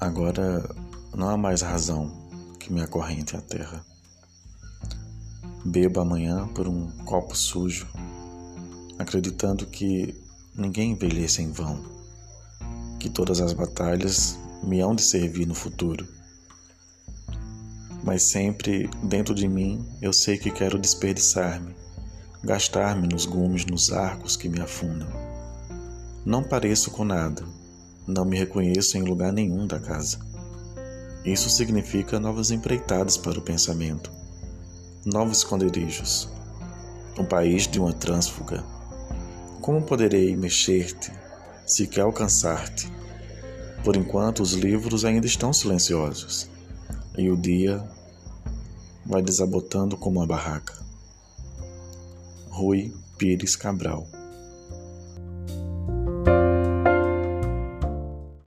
Agora não há mais razão que me acorrente à terra. Bebo amanhã por um copo sujo, acreditando que ninguém envelhece em vão, que todas as batalhas me hão de servir no futuro. Mas sempre dentro de mim eu sei que quero desperdiçar-me, gastar-me nos gumes, nos arcos que me afundam. Não pareço com nada, não me reconheço em lugar nenhum da casa. Isso significa novas empreitadas para o pensamento, novos esconderijos, um país de uma trânsfuga. Como poderei mexer-te, se quer alcançar-te? Por enquanto, os livros ainda estão silenciosos e o dia vai desabotando como uma barraca. Rui Pires Cabral